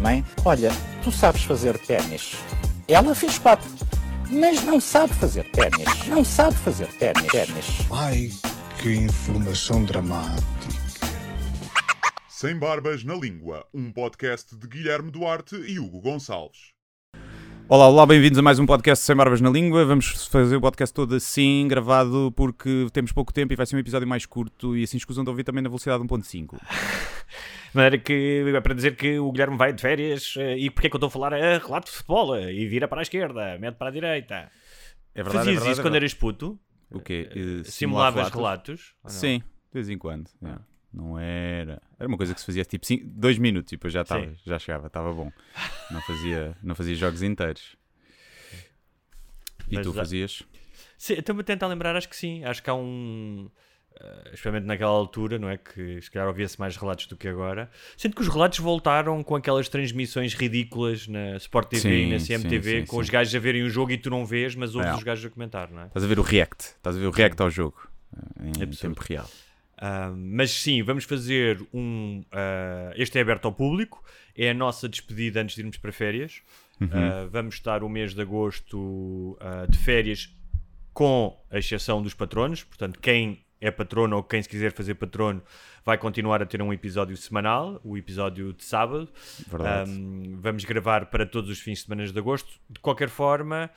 Mãe, olha, tu sabes fazer ténis. Ela fez quatro, mas não sabe fazer ténis. Não sabe fazer ténis. ténis. Ai, que informação dramática. Sem Barbas na Língua, um podcast de Guilherme Duarte e Hugo Gonçalves. Olá, olá, bem-vindos a mais um podcast Sem Barbas na Língua. Vamos fazer o podcast todo assim, gravado, porque temos pouco tempo e vai ser um episódio mais curto e assim escusam de ouvir também na velocidade 1.5. De maneira que é para dizer que o Guilherme vai de férias eh, e porque é que eu estou a falar a relato de futebol eh, e vira para a esquerda, mete para a direita. É verdade, Fazias é verdade, isso é quando eras puto? O quê? Eh, Simulavas relatos? Sim, de vez em quando. é. Não era. Era uma coisa que se fazia tipo cinco, dois minutos e depois já estava, Sim. já chegava, estava bom. Não fazia, não fazia jogos inteiros. E Mas tu fazias? Sim, Estou-me a tentar lembrar, acho que sim. Acho que há um. Eh, especialmente naquela altura, não é? Que se calhar ouvia-se mais relatos do que agora. Sinto que os relatos voltaram com aquelas transmissões ridículas na Sport TV e na Sim, CMTV, sim, sim, com sim. os gajos a verem o jogo e tu não vês, mas ouves É. os gajos a comentar, não é? Estás a ver o react. Estás a ver o react ao jogo. eh, Em Absurdo. tempo real. Ah, mas sim, vamos fazer um. ah, este é aberto ao público, é a nossa despedida antes de irmos para férias. Ah, vamos estar o mês de agosto de férias, com a exceção dos patronos. Portanto, quem é patrono ou quem se quiser fazer patrono vai continuar a ter um episódio semanal, o episódio de sábado. Um, vamos gravar para todos os fins de semana de agosto. De qualquer forma,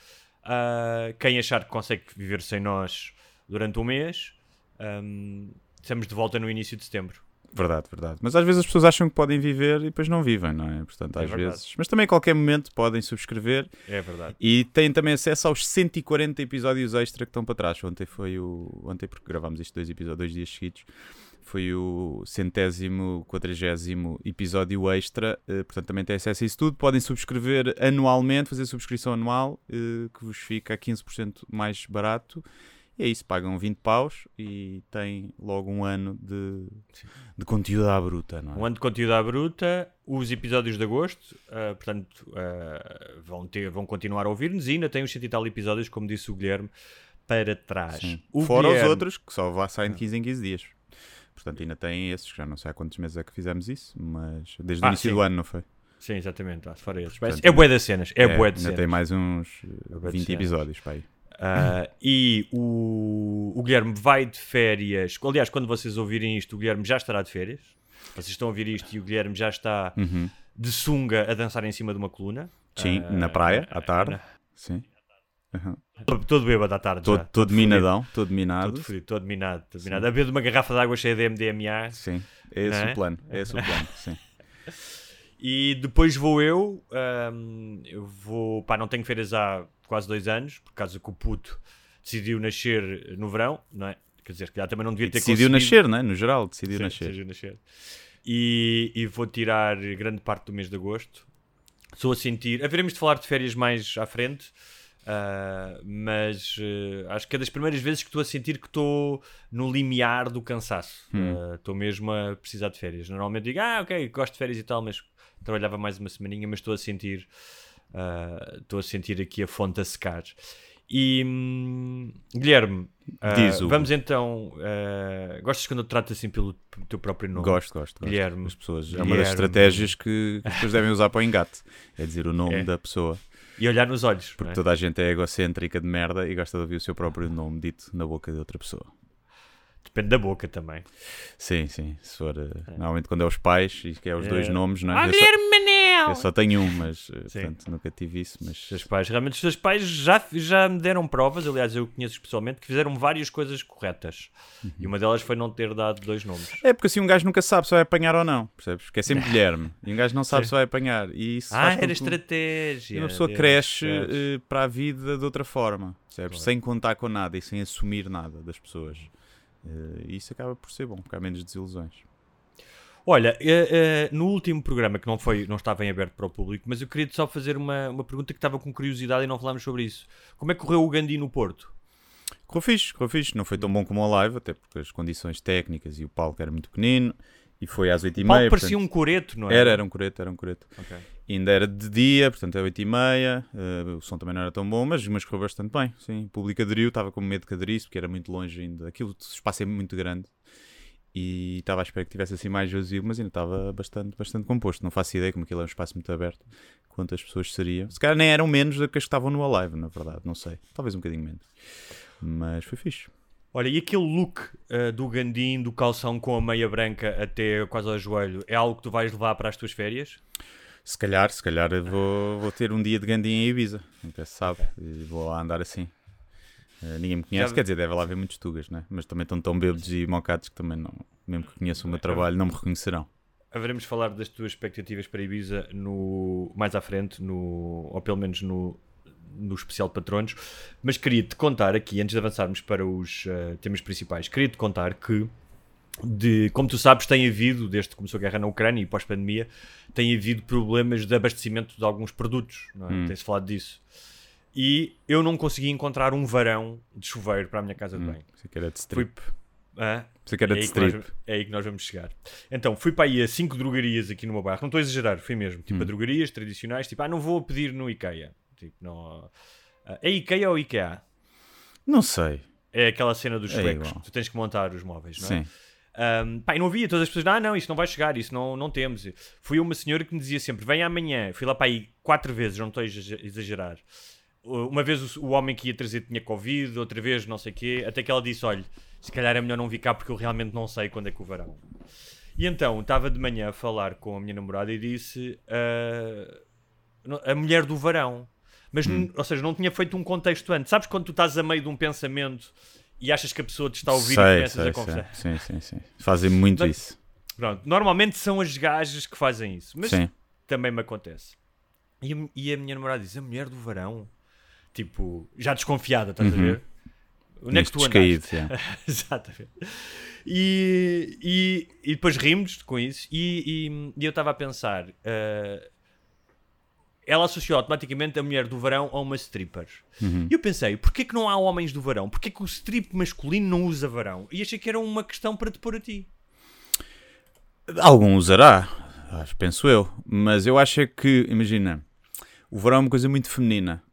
ah, quem achar que consegue viver sem nós durante um mês, um, estamos de volta no início de setembro. Verdade, verdade. Mas às vezes as pessoas acham que podem viver e depois não vivem, não é? Portanto, É às verdade. vezes. Mas também a qualquer momento podem subscrever É verdade. e têm também acesso aos 140 episódios extra que estão para trás. Ontem foi o. Ontem, porque gravámos isto dois, episódios, dois dias seguidos, foi o centésimo, quadragésimo episódio extra. eh, portanto, também têm acesso a isso tudo. Podem subscrever anualmente, fazer subscrição anual, eh, que vos fica a 15% mais barato. E é isso, pagam 20 paus e têm logo um ano de, de conteúdo à bruta, não é? Um ano de conteúdo à bruta, os episódios de agosto, ah, portanto, ah, vão, ter, vão continuar a ouvir-nos e ainda tem os cento e tal episódios, como disse o Guilherme, para trás. O Fora Guilherme- os outros, que só vá saem de 15 em 15 dias. Portanto, ainda têm esses, que já não sei há quantos meses é que fizemos isso, mas desde o Ah, início sim. do ano, não foi? Sim, exatamente. Ah, fora esses. Portanto, é bué das cenas. É, bué de ainda cenas. tem mais uns eh, bué de 20 cenas. episódios para aí. Ah, e o, o Guilherme vai de férias. Aliás, quando vocês ouvirem isto, o Guilherme já estará de férias. Vocês estão a ouvir isto e o Guilherme já está Uhum. de sunga a dançar em cima de uma coluna. Sim, Ah, na praia, à tarde. na- Sim. Uhum. Todo, todo bêbado à tarde. Todo, já. todo minadão, todo minado. Todo fudido, todo minado. Todo minado. A beber de uma garrafa de água cheia de MDMA. Sim, é esse é? o plano. É esse o plano, sim. E depois vou eu. ahm, eu vou. Pá, não tenho férias há quase dois anos, por causa que o puto decidiu nascer no verão, não é? Quer dizer, que já também não devia ter Decidiu conseguido- nascer, não é? No geral, decidiu Sim, nascer. decidiu nascer. E, e vou tirar grande parte do mês de agosto. Estou a sentir. Haveremos de falar de férias mais à frente. ah, mas eh, acho que é das primeiras vezes que estou a sentir que estou no limiar do cansaço. Hum. Ah, Estou mesmo a precisar de férias. Normalmente digo, ah, ok, gosto de férias e tal, mas trabalhava mais uma semaninha, mas estou a sentir ah, estou a sentir aqui a fonte a secar. E hum, Guilherme, ah, Diz, Hugo. vamos então. ah, gostas quando eu te trato assim pelo teu próprio nome? Gosto, gosto, gosto. Guilherme. As pessoas, é uma Guilherme. das estratégias que as pessoas devem usar para o engate. É dizer o nome É. da pessoa. E olhar nos olhos. Porque é? toda a gente é egocêntrica de merda e gosta de ouvir o seu próprio nome dito na boca de outra pessoa. Depende da boca também. Sim, sim. Se for, eh, Normalmente quando é os pais e que é os É. dois nomes, não é? Ah, só, Guilherme Eu só tenho um, mas eh, portanto, nunca tive isso. Mas Os seus pais, realmente, os seus pais já, já me deram provas, aliás, eu conheço pessoalmente, que fizeram várias coisas corretas. Uhum. E uma delas foi não ter dado dois nomes. É porque assim um gajo nunca sabe se vai apanhar ou não, percebes? Porque é sempre Guilherme e um gajo não sabe Sim. se vai apanhar. E isso ah, era estratégia. uma pessoa Deus, cresce Deus. eh, para a vida de outra forma, percebes? Sem contar com nada e sem assumir nada das pessoas. Eh, E isso acaba por ser bom, porque há menos desilusões. Olha, eh, eh, no último programa, que não, foi, não estava em aberto para o público, mas eu queria só fazer uma, uma pergunta que estava com curiosidade e não falámos sobre isso. Como é que correu o Gandhi no Porto? Correu fixe, correu fixe. Não foi tão bom como a live, até porque as condições técnicas e o palco era muito pequenino. E foi às 8h30. O palco parecia um coreto, não é? Era, era um coreto, era um coreto. Ok. Ainda era de dia, portanto é 8h30. Uh, o som também não era tão bom, mas, mas correu bastante bem. Sim, o público aderiu, estava com medo que aderisse, porque era muito longe ainda. Aquilo, o espaço é muito grande. E estava à espera que tivesse assim mais vazio, mas ainda estava bastante, bastante composto. Não faço ideia como aquilo é um espaço muito aberto, quantas pessoas seriam. Se calhar nem eram menos do que as que estavam no Alive, na verdade, não sei. Talvez um bocadinho menos. Mas foi fixe. Olha, e aquele look uh, do Gandim, do calção com a meia branca até quase ao joelho, é algo que tu vais levar para as tuas férias? Se calhar, se calhar vou, vou ter um dia de Gandim em Ibiza, nunca se sabe, e vou andar assim. Uh, ninguém me conhece, Já- quer dizer, deve lá haver muitos tugas, né? mas também estão tão bêbados e mocados que também, não, mesmo que conheçam o meu trabalho, não me reconhecerão. Haveremos de falar das tuas expectativas para Ibiza no, mais à frente, no, ou pelo menos no, no especial de patronos. Mas queria-te contar aqui, antes de avançarmos para os eh, temas principais, queria-te contar que, de, como tu sabes, tem havido, desde que começou a guerra na Ucrânia e pós-pandemia, tem havido problemas de abastecimento de alguns produtos. Não é? Hum. Tem-se falado disso. E eu não consegui encontrar um varão de chuveiro para a minha casa de Hum, banho. Pensei que era de strip. Hã? Pensei que era é, de aí que nós, strip. é aí que nós vamos chegar. Então, fui para aí a cinco drogarias aqui no meu bairro. Não estou a exagerar, fui mesmo. Tipo, Hum. a drogarias tradicionais. Tipo, ah, não vou pedir no IKEA. Tipo, não... Ah, É IKEA ou IKEA? Não sei. É aquela cena dos É suecos. tu tens que montar os móveis, não é? Sim. Um, pá, e não havia, todas as pessoas, ah, não, isso não vai chegar, isso não, não temos. Fui uma senhora que me dizia sempre, vem amanhã. Fui lá para aí quatro vezes, não estou a exager- exagerar. Uh, Uma vez o, homem que ia trazer tinha Covid, outra vez não sei o quê, até que ela disse, olha, se calhar é melhor não vir cá porque eu realmente não sei quando é que o verão. E então, estava de manhã a falar com a minha namorada e disse, não- a mulher do verão. Mas, n- ou seja, não tinha feito um contexto antes. Sabes quando tu estás a meio de um pensamento e achas que a pessoa te está a ouvir e sei, começas sei, a conversar? Sim, sim, sim. Fazem muito Mas- isso. Pronto, normalmente são as gajas que fazem isso, mas Sim. também me acontece. E a, e a minha namorada diz: a mulher do verão, tipo, já desconfiada, estás a Uhum. ver? Onde é que Tinhas tu andaste? yeah. Exatamente. E, e, e depois rimos com isso. E, e- eu estava a pensar: eh, ela associou automaticamente a mulher do verão a uma stripper. Uhum. E eu pensei: porquê que não há homens do verão? Porquê que o strip masculino não usa verão? E achei que era uma questão para te pôr a ti. Algum usará, penso eu. Mas eu acho é que, imagina, o verão é uma coisa muito feminina.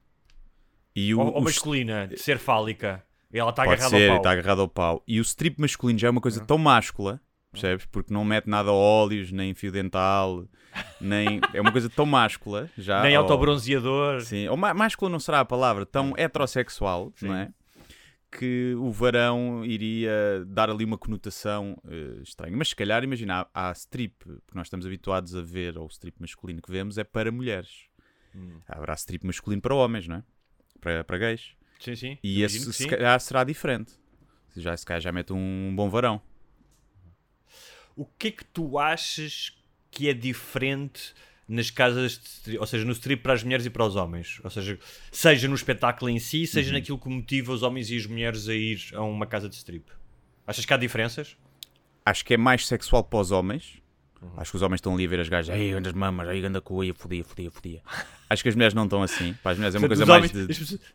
E o, ou, ou o masculina, de ser fálica. E ela está agarrada ser, ao pau. está agarrado ao pau. E o strip masculino já é uma coisa tão máscula, percebes? Porque não mete nada a óleos, nem fio dental, nem. É uma coisa tão máscula. Já, Nem ou- autobronzeador. Sim, ou má- máscula não será a palavra, tão heterossexual, não é? Que o varão iria dar ali uma conotação eh, estranha. Mas se calhar, imagina, há, há strip, porque nós estamos habituados a ver, ou o strip masculino que vemos é para mulheres. Hum. Haverá strip masculino para homens, não é? Para, para gays. Sim, sim. E esse se sim. calhar será diferente. Já, se calhar já mete um bom varão. O que é que tu achas que é diferente nas casas de strip, ou seja, no strip para as mulheres e para os homens? Ou seja, seja no espetáculo em si, seja Uhum. naquilo que motiva os homens e as mulheres a ir a uma casa de strip. Achas que há diferenças? Acho que é mais sexual para os homens. Uhum. Acho que os homens estão ali a ver as gajas, aí anda as mamas, aí anda com a fodia, fodia, fodia. Acho que as mulheres não estão assim. Para as mulheres é uma coisa Os mais homens, de.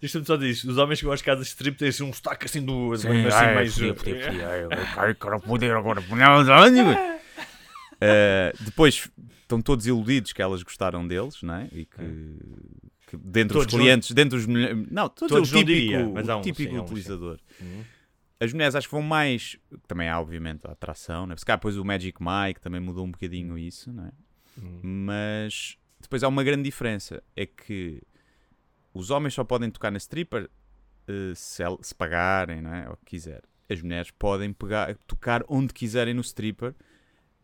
só. Os homens que vão às casas de strip têm assim um sotaque assim do. assim, Sim, assim, ai, mais. fodia, fodia, fodia, ai, ai, quero foder agora. Eh, depois estão todos iludidos que elas gostaram deles, não é? E que, que dentro Todos dos não- clientes, dentro dos mulheres. Não, todos, Todos o típico, diria, mas há o um, típico sim, há um, utilizador. Uhum. As mulheres acho que vão mais. Também há, obviamente, a atração, né? Se calhar depois o Magic Mike também mudou um bocadinho isso, não é? Uhum. Mas depois há uma grande diferença: é que os homens só podem tocar na stripper eh, se, se pagarem, não é? Ou quiser. As mulheres podem pegar, tocar onde quiserem no stripper,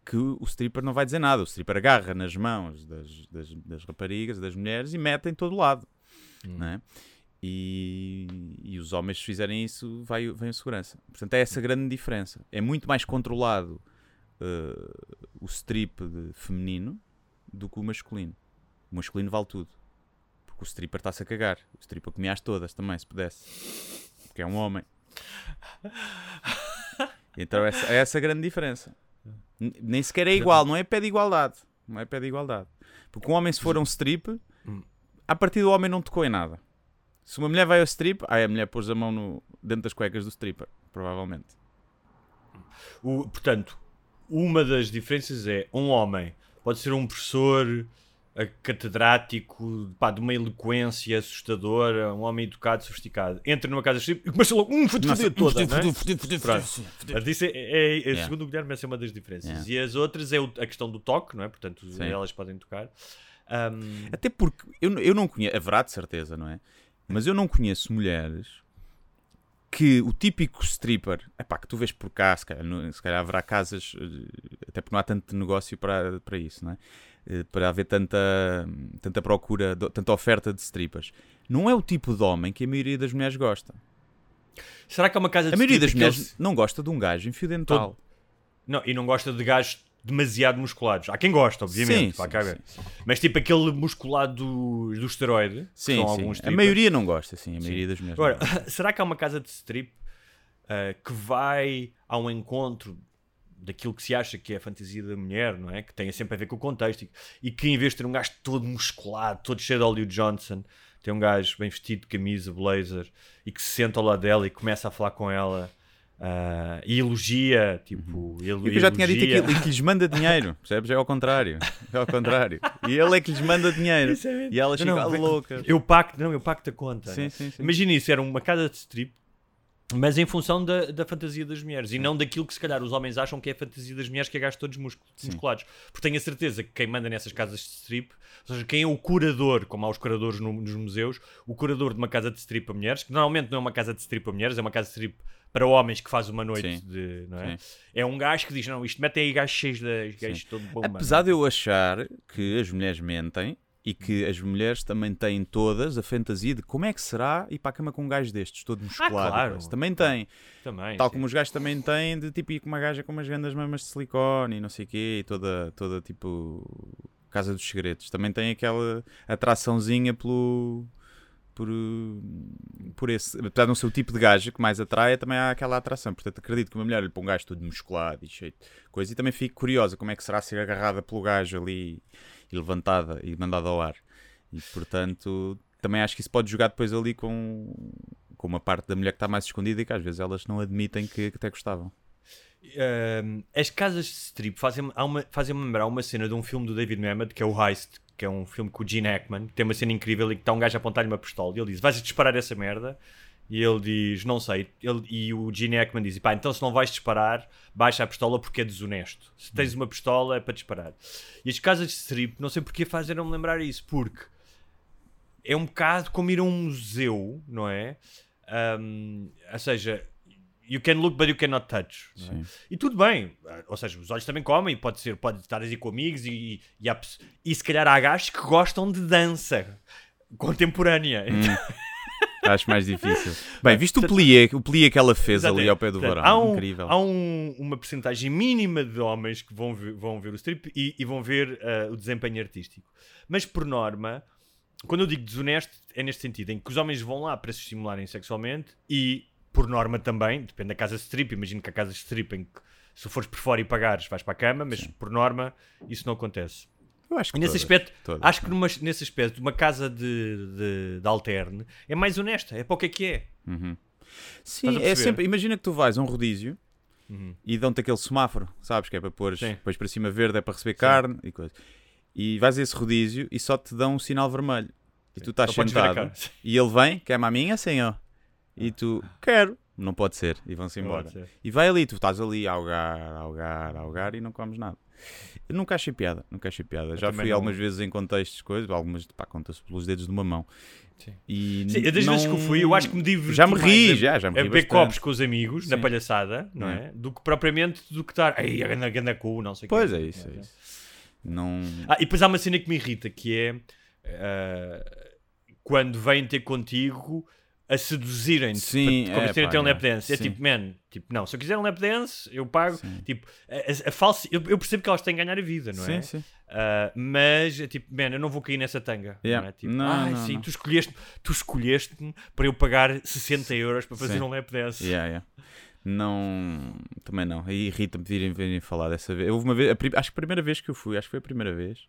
que o stripper não vai dizer nada. O stripper agarra nas mãos das, das, das raparigas, das mulheres e mete em todo lado, não é? E, e os homens, se fizerem isso, vai, vem a segurança. Portanto, é essa grande diferença. É muito mais controlado eh, o strip feminino do que o masculino. O masculino vale tudo. Porque o stripper está-se a cagar. O stripper comia-as todas também, se pudesse. Porque é um homem. Então essa, é essa a grande diferença. Nem sequer é igual, não é pé de igualdade. Não é pé de igualdade. Porque um homem, se for um strip, a partir do homem não tocou em nada. Se uma mulher vai ao strip, aí a mulher pôs a mão no, dentro das cuecas do stripper, provavelmente. O- portanto, uma das diferenças é um homem pode ser um professor eh, catedrático pá, de uma eloquência assustadora, um homem educado, sofisticado. Entra numa casa de strip e começa logo um Nossa, toda. fudido, não é? fudido, fudido, fudido, isso é, é- é- Yeah. segundo o Guilherme, essa é uma das diferenças. Yeah. E as outras é o- a questão do toque, não é? Portanto, Sim. elas podem tocar. Ahm, Até porque eu, eu não conheço, haverá de certeza, não é? Mas eu não conheço mulheres que o típico stripper, epá, que tu vês por cá, se calhar, se calhar haverá casas, eh, até porque não há tanto negócio para, para isso, não é? Eh, Para haver tanta, tanta procura, tanta oferta de strippers. Não é o tipo de homem que a maioria das mulheres gosta. será que é uma casa de A maioria das mulheres eles- não gosta de um gajo em fio dental. Não, e não gosta de gajos demasiado musculados. Há quem gosta, obviamente. Sim, pá, sim, ver. sim, Mas tipo aquele musculado do, do esteroide, Sim, são sim. alguns A maioria não gosta, sim. A maioria das mulheres. Agora, será que há uma casa de strip ah, que vai ao encontro daquilo que se acha que é a fantasia da mulher, não é? Que tem sempre a ver com o contexto e, e que em vez de ter um gajo todo musculado, todo cheio de Hollywood Johnson, tem um gajo bem vestido de camisa, blazer e que se senta ao lado dela e começa a falar com ela ah, e elogia, tipo, ele, Uhum. E eu já tinha dito aquilo, e que lhes manda dinheiro, percebes? É ao contrário. É ao contrário. E ele é que lhes manda dinheiro. É. E elas ficam loucas. Eu pacto, não, eu pacto a conta. Sim, né? sim, sim. Imagina isso, era uma casa de strip, mas em função da, da fantasia das mulheres e não daquilo que se calhar os homens acham que é a fantasia das mulheres, que é gajos todos muscul- musculados. Porque tenho a certeza que quem manda nessas casas de strip, ou seja, quem é o curador, como há os curadores no- nos museus, o curador de uma casa de strip para mulheres, que normalmente não é uma casa de strip para mulheres, é uma casa de strip para homens que faz uma noite Sim. de. Não é? Sim. é um gajo que diz: não, isto metem aí gajos cheios de. gajos todo bom, mano." Apesar de eu achar que as mulheres mentem e que as mulheres também têm todas a fantasia de como é que será ir para a cama com um gajo destes, todo musculado. e claro. Também tem. Também. Tal sim. como os gajos também têm de tipo ir com uma gaja com umas grandes mamas de silicone e não sei o quê, e toda, toda tipo Casa dos Segredos. Também tem aquela atraçãozinha pelo. Por, por esse, apesar de não ser o tipo de gajo que mais atrai, também há aquela atração. Portanto, acredito que uma mulher olhe para um gajo todo musculado e cheio de coisa e também fico curiosa como é que será ser agarrada pelo gajo ali e levantada e mandada ao ar. E portanto, também acho que isso pode jogar depois ali com, com uma parte da mulher que está mais escondida e que às vezes elas não admitem que, que até gostavam. Um, as casas de strip fazem-me fazem-me lembrar uma cena de um filme do David Mamet que é o Heist, que é um filme com o Gene Hackman, tem uma cena incrível e que está um gajo a apontar-lhe uma pistola e ele diz: Vais disparar essa merda? E ele diz: Não sei. Ele, e o Gene Hackman diz: Pá, então se não vais disparar, baixa a pistola porque é desonesto. Se tens uma pistola é para disparar. E as casas de strip, não sei porque fazeram-me lembrar isso, porque é um bocado como ir a um museu, não é? Um, ou seja, you can look but you cannot touch. é? E tudo bem, ou seja, os olhos também comem, pode ser, pode estar aí com amigos e, e, há e se calhar há gajos que gostam de dança contemporânea. Acho mais difícil. Bem, visto o plie, o plie que ela fez ali Exatamente. ao pé do Portanto, varão, há um- incrível. Há um- uma percentagem mínima de homens que vão ver, vão ver o strip e, e vão ver ah, o desempenho artístico. Mas, por norma, quando eu digo desonesto, é neste sentido, em que os homens vão lá para se estimularem sexualmente e, por norma também, depende da casa de strip, imagino que a casa de strip em que se fores por fora e pagares vais para a cama, mas por norma isso não acontece. Eu acho que nesse todas, aspecto, todas, acho que numa, nesse aspecto, uma casa de, de, de alterne é mais honesta, é para o que é que é. Sim, Estás a é sempre. Imagina que tu vais a um rodízio Uhum. e dão-te aquele semáforo, sabes? Que é para pôr Sim. depois para cima verde, é para receber carne e coisa. E vais a esse rodízio e só te dão um sinal vermelho. E tu estás a sentado e ele vem, quer maminha, senhor? E tu, quero. Não pode ser. E vão-se embora. E vai ali, tu estás ali a algar, a algar, a algar e não comes nada. Eu nunca achei piada, nunca achei piada. Já também fui não. algumas vezes em contextos, coisas, algumas, pá, conta-se pelos dedos de uma mão. Sim. E Sim, das não- vezes que eu fui, eu acho que me diverti Já me mais ri, a- já, já me a ri beber bastante. copos com os amigos, na Sim. palhaçada, não é? Do que propriamente do que estar, ei, a ganda, ganda cu, não sei o Pois quê. é isso, é isso. Não... Ah, e depois há uma cena que me irrita, que é ah, quando vêm ter contigo a seduzirem-te Sim, para te convencerem é, um pá, lap é. dance. É Sim. tipo, man, tipo, não, se eu quiser um lap dance, eu pago. Tipo, a, a- falsa, eu, eu percebo que elas têm que ganhar a vida, não é? Sim, sim. Ah, mas é tipo, man, eu não vou cair nessa tanga. Yeah. Não é? Tipo, Não, ai, não, sim, não. tu escolheste tu escolheste para eu pagar 60 euros para fazer Sim. um lap dance. Yeah, yeah. Não. Também não. Aí irrita-me virem, virem falar dessa vez. Houve uma vez, a acho que a primeira vez que eu fui, acho que foi a primeira vez.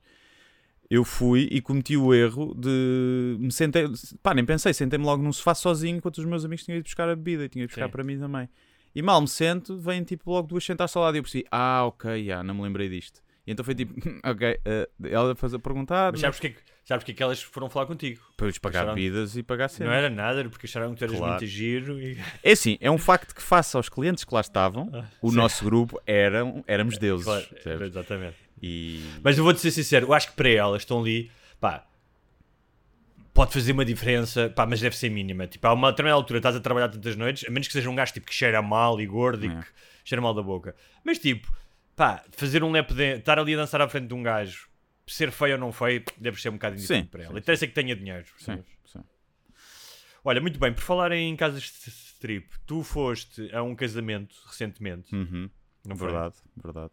Eu fui e cometi o erro de me sentei, pá, nem pensei, sentei-me logo num sofá sozinho enquanto os meus amigos tinham ido buscar a bebida e tinham ido buscar Sim. para mim também. E mal me sento, vêm tipo logo duas sentadas ao lado e eu percebi, ah, ok, já, não me lembrei disto. E então foi tipo, ok, eh, ela faz a perguntar, Mas sabes porque, é que- sabes porque é que elas foram falar contigo? para lhes pagar acharam- bebidas e pagar cenas. Não era nada, era porque acharam que tu eras Claro. muito giro e. É assim, é um facto que face aos clientes que lá estavam, o Ah, sim. nosso grupo eram, éramos deuses. Claro, exatamente. E Mas eu vou-te ser sincero, eu acho que para elas estão ali, pá, pode fazer uma diferença, pá, mas deve ser mínima. Tipo, a uma determinada altura estás a trabalhar tantas noites, a menos que seja um gajo tipo, que cheira mal e gordo e É. que cheira mal da boca. Mas tipo, pá, fazer um lap dance, estar ali a dançar à frente de um gajo, ser feio ou não feio, deve ser um bocado indiferente Sim, para ela. sim, Interessa que tenha dinheiro. sim, sim. Olha, muito bem, por falar em casas de strip, tu foste a um casamento recentemente, Uhum. não foi? Verdade, verdade.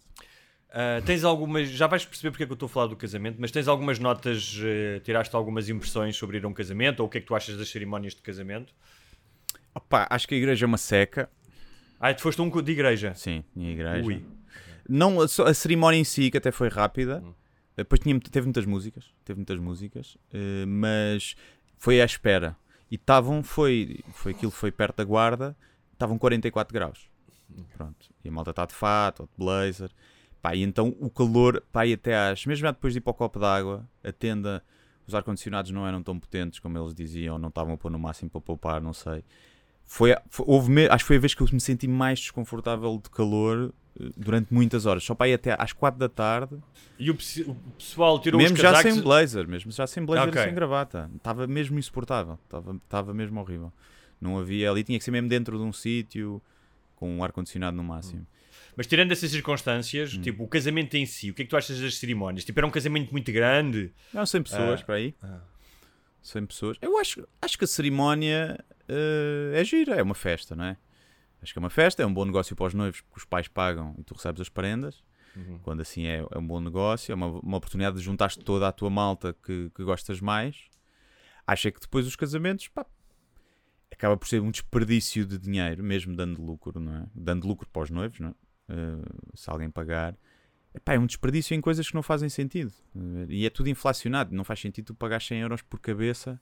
Uh, tens algumas. Já vais perceber porque é que eu estou a falar do casamento, mas tens algumas notas, uh, tiraste algumas impressões sobre ir a um casamento ou o que é que tu achas das cerimónias de casamento? Opa, acho que a igreja é uma seca. Ah, tu foste um de igreja. Sim, minha igreja. Ui. Não, a, a cerimónia em si, que até foi rápida. Hum. Depois tinha, teve muitas músicas. Teve muitas músicas. eh, mas foi à espera. E estavam, foi, foi aquilo foi perto da guarda. Estavam 44 graus. Pronto. E a malta está de fato, ou de blazer. Pá, e então o calor, pá, e até às. Mesmo já depois de ir para o copo d'água, a tenda, os ar-condicionados não eram tão potentes como eles diziam, não estavam a pôr no máximo para poupar, não sei. Foi, foi- houve acho que foi a vez que eu me senti mais desconfortável de calor eh, durante muitas horas. Só para ir até às 4 da tarde, E o, o pessoal tirou mesmo os já casacos. sem blazer, mesmo já sem blazer Ok. e sem gravata. Estava mesmo insuportável, estava, estava mesmo horrível. Não havia ali, tinha que ser mesmo dentro de um sítio com um ar-condicionado no máximo. Mas tirando essas circunstâncias, Hum. tipo, o casamento em si, o que é que tu achas das cerimónias? Tipo, era um casamento muito grande. Não, 100 pessoas Ah. para aí. Ah. 100 pessoas. Eu acho, acho que a cerimónia eh, é gira, é uma festa, não é? Acho que é uma festa, é um bom negócio para os noivos porque os pais pagam e tu recebes as prendas. Uhum. Quando assim é, é um bom negócio, é uma, uma oportunidade de juntar toda a tua malta que, que gostas mais. Acho é que depois os casamentos, pá, acaba por ser um desperdício de dinheiro, mesmo dando lucro, não é? Dando lucro para os noivos, não é? Eh, se alguém pagar. Epá, é um desperdício em coisas que não fazem sentido. Eh, E é tudo inflacionado. Não faz sentido tu pagar 100 euros por cabeça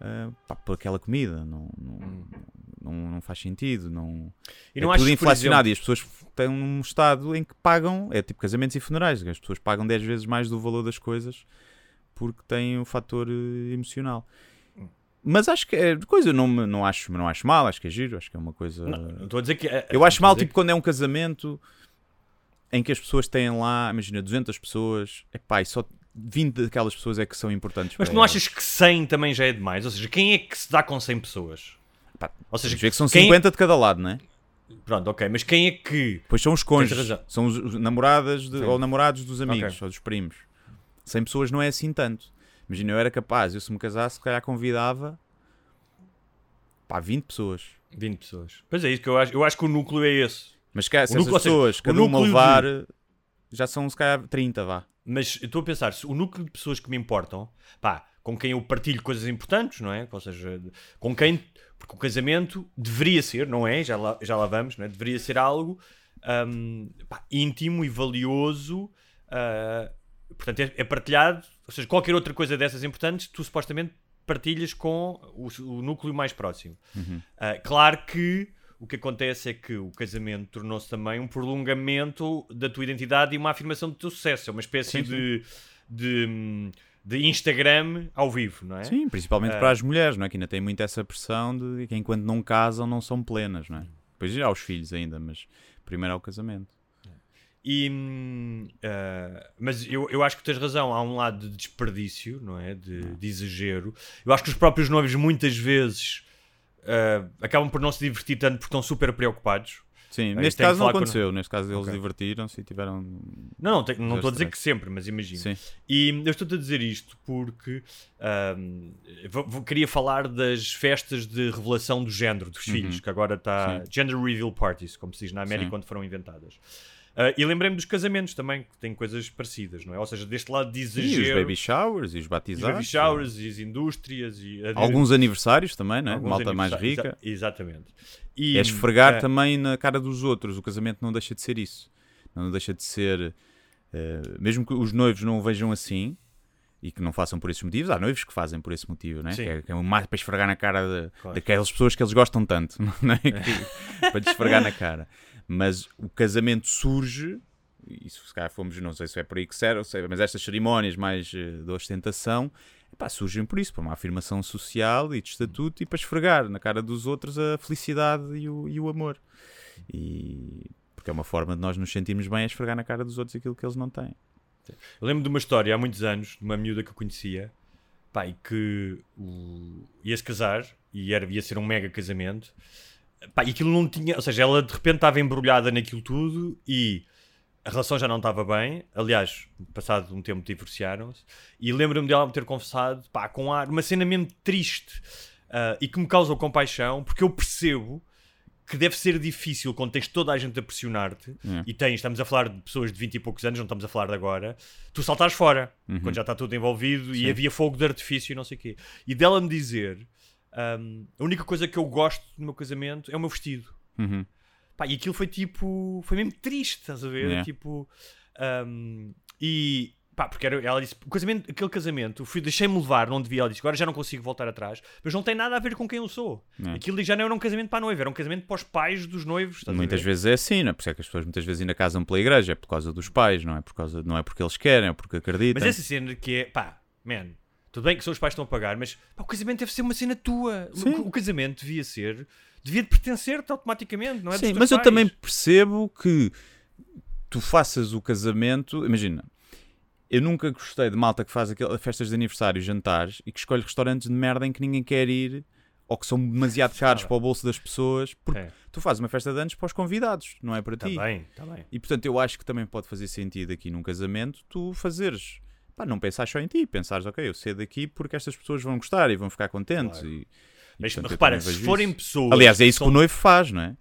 eh, pá, por aquela comida. Não, não, não, não faz sentido. Não... Hum. E é não tudo achas, por inflacionado. E as pessoas têm um estado em que pagam. É tipo casamentos e funerais. As pessoas pagam 10 vezes mais do valor das coisas porque têm o fator eh, emocional. Mas acho que é coisa, não, não, acho, não acho mal, acho que é giro, acho que é uma coisa. Não, estou a dizer que. é- Eu acho mal, tipo, quando é um casamento em que as pessoas têm lá, imagina, 200 pessoas, epá, e só 20 daquelas pessoas é que são importantes Mas para não elas. achas que 100 também já é demais? Ou seja, quem é que se dá com 100 pessoas? Pá, Ou seja, que são quem- 50 de cada lado, não é? Pronto, ok, mas quem é que. Depois são os cônjuges, são os, namoradas de- ou namorados dos amigos, Ok. ou dos primos. 100 pessoas não é assim tanto. Imagina, eu era capaz, eu se me casasse, se calhar convidava pá, 20 pessoas. 20 pessoas. Pois é isso que eu acho. Eu acho que o núcleo é esse. Mas se calhar, se essas núcleo- seja, pessoas, o cada uma núcleo de- levar, já são se calhar 30, vá. Mas eu estou a pensar, se o núcleo de pessoas que me importam, pá, com quem eu partilho coisas importantes, não é? Ou seja, com quem. Porque o casamento deveria ser, não é? Já lá, já lá vamos, não é? Deveria ser algo hum, pá, íntimo e valioso. ah, portanto, é, é partilhado. Ou seja, qualquer outra coisa dessas importantes, tu supostamente partilhas com o, o núcleo mais próximo. Ah, claro que o que acontece é que o casamento tornou-se também um prolongamento da tua identidade e uma afirmação do teu sucesso. É uma espécie Sim, sim. De, de, de Instagram ao vivo, não é? Sim, principalmente Ah. para as mulheres, não é? Que ainda têm muito essa pressão de que enquanto não casam não são plenas, não é? Depois já há os filhos ainda, mas primeiro é o casamento. E, ah, mas eu, eu acho que tens razão. Há um lado de desperdício, não é? De, de exagero. Eu acho que os próprios noivos muitas vezes ah, acabam por não se divertir tanto porque estão super preocupados. Sim, Ah, neste caso não aconteceu. Neste caso eles Ok. divertiram-se e tiveram. Não, não, te- não estou a dizer que sempre, mas imagino. Sim. E eu estou-te a dizer isto porque ahm, vou- queria falar das festas de revelação do género dos filhos, que agora está. Uhum. Gender Reveal Parties, como se diz na América, Sim. quando foram inventadas. Ah, e lembrei-me dos casamentos também, que têm coisas parecidas, não é? Ou seja, deste lado de E os exagero. baby showers e os os batizados. baby showers e as indústrias. E a- Alguns aniversários também, não é? alguns Malta mais rica. Exa- exatamente. E, É esfregar ah, também na cara dos outros. O casamento não deixa de ser isso. Não deixa de ser. eh, mesmo que os noivos não o vejam assim e que não façam por esses motivos, há noivos que fazem por esse motivo, não é? Que é, que é mais para esfregar na cara de- Claro. daquelas pessoas que eles gostam tanto, não é? Que- para lhes esfregar na cara. Mas o casamento surge, e se calhar fomos, não sei se é por aí que serve, mas estas cerimónias mais eh, de ostentação epá, surgem por isso, para uma afirmação social e de estatuto e para esfregar na cara dos outros a felicidade e o, e o amor. E porque é uma forma de nós nos sentirmos bem a esfregar na cara dos outros aquilo que eles não têm. Eu lembro de uma história há muitos anos, de uma miúda que eu conhecia, pá, e que o- ia-se casar, e era, ia ser um mega casamento, pá, e aquilo não tinha, ou seja, ela de repente estava embrulhada naquilo tudo e a relação já não estava bem. Aliás, passado um tempo divorciaram-se, e lembro-me dela me ter confessado, pá, com ar, uma cena mesmo triste ah, e que me causou compaixão, porque eu percebo que deve ser difícil quando tens toda a gente a pressionar-te É. e tens, estamos a falar de pessoas de 20 e poucos anos, não estamos a falar de agora, tu saltares fora quando já está tudo envolvido e Sim. havia fogo de artifício e não sei o quê. E dela me dizer: hum, a única coisa que eu gosto no meu casamento é o meu vestido. Uhum. Pá, e aquilo foi tipo, foi mesmo triste, estás a ver? É. Tipo, hum, e pá, porque era, ela disse: o casamento, aquele casamento, fui, deixei-me levar, não devia. Ela disse: agora já não consigo voltar atrás, mas não tem nada a ver com quem eu sou. É. Aquilo já não era um casamento para a noiva, era um casamento para os pais dos noivos. Muitas vezes é assim, não é? Por isso é que as pessoas muitas vezes ainda casam pela igreja, é por causa dos pais, não é? Por causa, não é porque eles querem, é porque acreditam. Mas essa cena que é, pá, man, tudo bem que são os pais que estão a pagar, mas pá, o casamento deve ser uma cena tua. Sim. O, casamento devia ser, devia pertencer-te automaticamente, não é? Sim, mas eu pais. também percebo que tu faças o casamento. Imagina, eu nunca gostei de malta que faz aquelas festas de aniversário, jantares e que escolhe restaurantes de merda em que ninguém quer ir ou que são demasiado caros para o bolso das pessoas, porque É. tu fazes uma festa de anos para os convidados, não é para Tá ti. bem, tá bem. E portanto, eu acho que também pode fazer sentido aqui num casamento tu fazeres. Pá, não pensares só em ti, pensares, ok, eu sei daqui porque estas pessoas vão gostar e vão ficar contentes. Claro. E, e, Mas portanto, repara, se forem isso. pessoas. Aliás, é isso que são- o noivo faz, não é?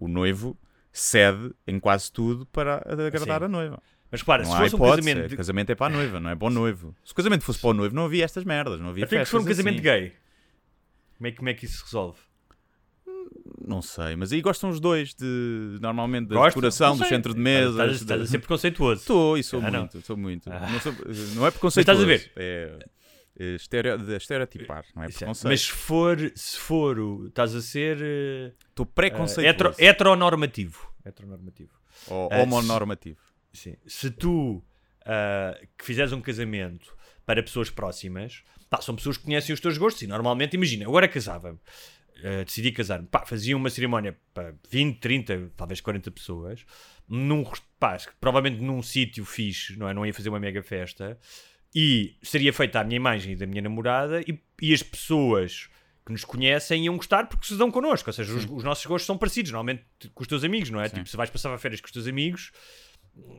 O noivo cede em quase tudo para agradar a noiva. Mas repara, não se fosse um hipótese, casamento. é, De... casamento é para a noiva, não é para o noivo. Se o casamento fosse para o noivo, não havia estas merdas, não havia Até que se for um festas casamento assim. gay, como é, que- como é que isso se resolve? Não sei, mas aí gostam os dois de normalmente da decoração, Não do centro de mesas. Estás, estás, a ser preconceituoso. Estou, e sou Ah, não. muito, sou muito. Ah. Não, sou- não é preconceituoso. estás a ver? É, é estereo- de estereotipar, não é Isso é. preconceito. Mas se for, se for, o- estás a ser eh, Estou eh, preconceituoso. hetero- heteronormativo. Heteronormativo. Ou Eh, homonormativo. Sim. Se tu ah, que fizeres um casamento para pessoas próximas, pá, são pessoas que conhecem os teus gostos e normalmente, imagina, eu agora casava-me, ah, decidi casar-me, pá, fazia uma cerimónia para 20, 30, talvez 40 pessoas, num, pá, provavelmente num sítio fixe, não é? Não ia fazer uma mega festa e seria feita à minha imagem e da minha namorada e, e as pessoas que nos conhecem iam gostar porque se dão connosco, ou seja, os, os nossos gostos são parecidos, normalmente com os teus amigos, não é? Tipo, se vais passar férias com os teus amigos,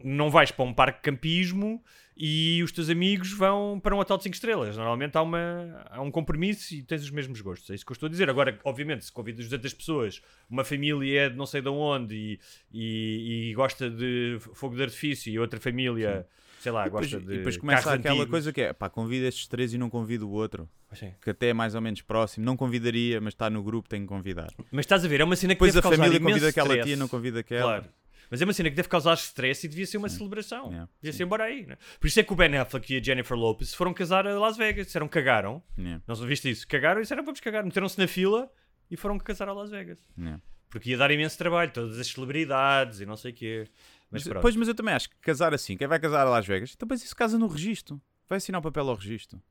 não vais para um parque de campismo e os teus amigos vão para um hotel de 5 estrelas. Normalmente há, uma, há um compromisso e tens os mesmos gostos. É isso que eu estou a dizer. Agora, obviamente, se convidas 200 pessoas, uma família é de não sei de onde e, e, e gosta de fogo de artifício e outra família, sei lá, E depois, gosta de. e depois começa aquela antigos. coisa que é, pá, convida estes três e não convida o outro. Sim. Que até é mais ou menos próximo. Não convidaria, mas está no grupo, tem que convidar. Mas estás a ver, é uma cena que Depois a família convida aquela stress. tia, não convida aquela. Claro. Mas é uma cena que deve causar stress e devia ser uma celebração. Yeah. Devia ser embora aí. Né? Por isso é que o Ben Affleck e a Jennifer Lopez foram casar a Las Vegas. Disseram cagaram. Yeah, Não viste isso? Cagaram e disseram vamos cagar. Meteram-se na fila e foram casar a Las Vegas. yeah. Porque ia dar imenso trabalho. Todas as celebridades e não sei o quê. Mas, Mas, pois, mas eu também acho que casar assim, quem vai casar a Las Vegas, então depois isso casa no registro. Vai assinar o papel ao registro.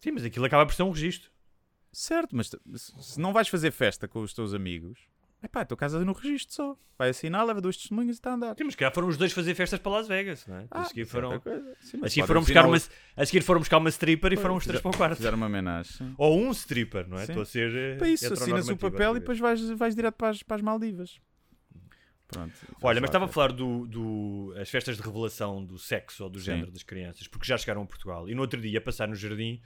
Sim, mas aquilo acaba por ser um registro. Certo, mas se não vais fazer festa com os teus amigos, é pá, tu casas no registro só. Vai assinar, leva duas testemunhas e está a andar. Mas cá foram os dois fazer festas para Las Vegas. Não é? Ah, a seguir é foram. Sim, a seguir podem foram buscar uma, a seguir foram buscar uma stripper e foram os três para o quarto. Fizeram uma homenagem. Ou um stripper, não é? Estou a ser. eh, Para isso, assinas o papel e depois vais, vais direto para as, para as Maldivas. Pronto. Olha, mas estava a falar do, do- as festas de revelação do sexo ou do Sim. género das crianças, porque já chegaram a Portugal. E no outro dia ia passar no jardim